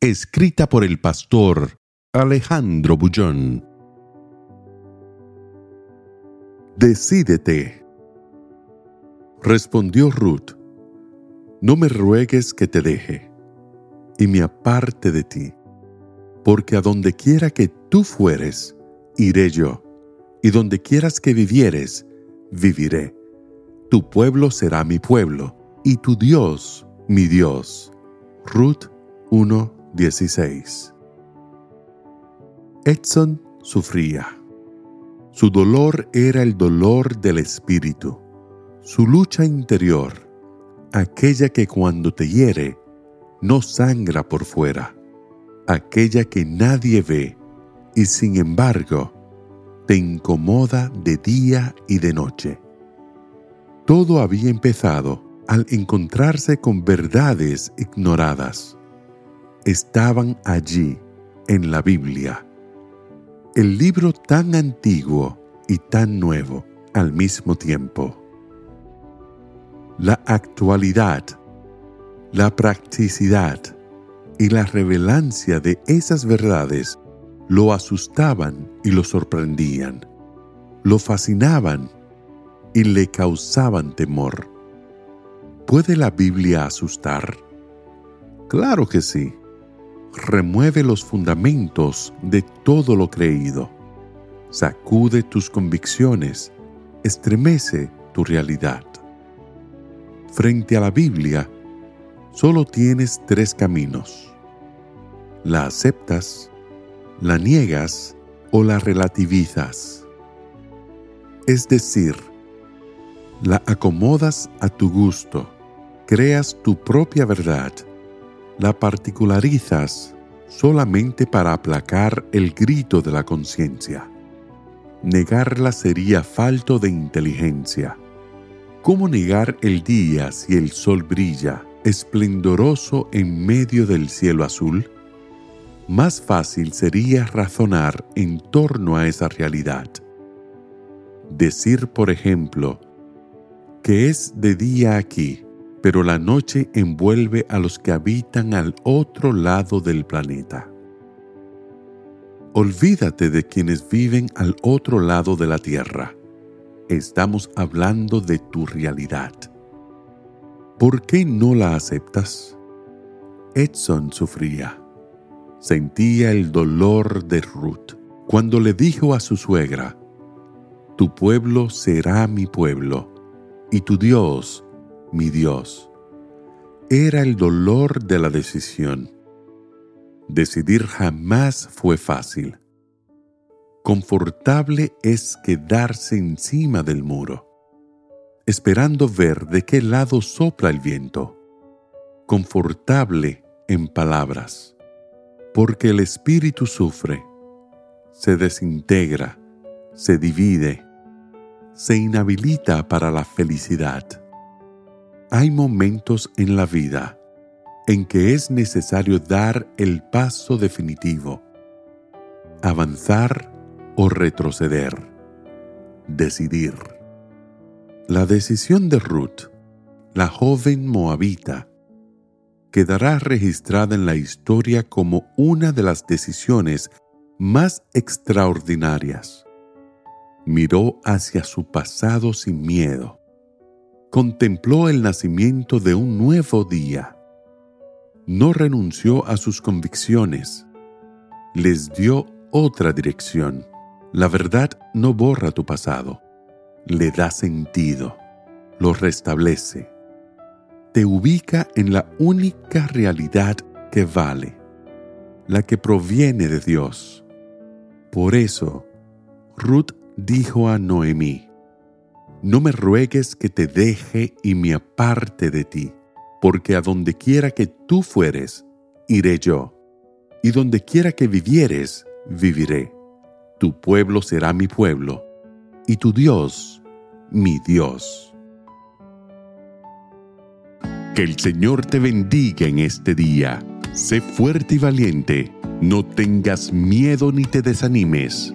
Escrita por el pastor Alejandro Bullón. Decídete. Respondió Ruth. No me ruegues que te deje y me aparte de ti, porque a donde quiera que tú fueres, iré yo, y donde quieras que vivieres, viviré. Tu pueblo será mi pueblo, y tu Dios mi Dios. Ruth 1:16 Edson sufría. Su dolor era el dolor del espíritu, su lucha interior, aquella que cuando te hiere, no sangra por fuera, aquella que nadie ve y sin embargo te incomoda de día y de noche. Todo había empezado al encontrarse con verdades ignoradas. Estaban allí, en la Biblia, el libro tan antiguo y tan nuevo al mismo tiempo. La actualidad, la practicidad y la revelancia de esas verdades lo asustaban y lo sorprendían, lo fascinaban y le causaban temor. ¿Puede la Biblia asustar? Claro que sí. Remueve los fundamentos de todo lo creído. Sacude tus convicciones. Estremece tu realidad. Frente a la Biblia, solo tienes tres caminos. La aceptas, la niegas o la relativizas. Es decir, la acomodas a tu gusto, creas tu propia verdad, la particularizas solamente para aplacar el grito de la conciencia. Negarla sería falto de inteligencia. ¿Cómo negar el día si el sol brilla, esplendoroso en medio del cielo azul? Más fácil sería razonar en torno a esa realidad. Decir, por ejemplo, que es de día aquí, pero la noche envuelve a los que habitan al otro lado del planeta. Olvídate de quienes viven al otro lado de la Tierra. Estamos hablando de tu realidad. ¿Por qué no la aceptas? Edson sufría. Sentía el dolor de Ruth cuando le dijo a su suegra, Tu pueblo será mi pueblo y tu Dios, mi Dios. Era el dolor de la decisión. Decidir jamás fue fácil. Confortable es quedarse encima del muro, esperando ver de qué lado sopla el viento. Confortable en palabras, porque el espíritu sufre, se desintegra, se divide, se inhabilita para la felicidad. Hay momentos en la vida en que es necesario dar el paso definitivo, avanzar o retroceder, decidir. La decisión de Ruth, la joven moabita, quedará registrada en la historia como una de las decisiones más extraordinarias miró hacia su pasado sin miedo. Contempló el nacimiento de un nuevo día. No renunció a sus convicciones. Les dio otra dirección. La verdad no borra tu pasado. Le da sentido. Lo restablece. Te ubica en la única realidad que vale. La que proviene de Dios. Por eso, Ruth dijo a Noemí, No me ruegues que te deje y me aparte de ti, porque a donde quiera que tú fueres, iré yo, y donde quiera que vivieres, viviré. Tu pueblo será mi pueblo, y tu Dios, mi Dios. Que el Señor te bendiga en este día. Sé fuerte y valiente. No tengas miedo ni te desanimes,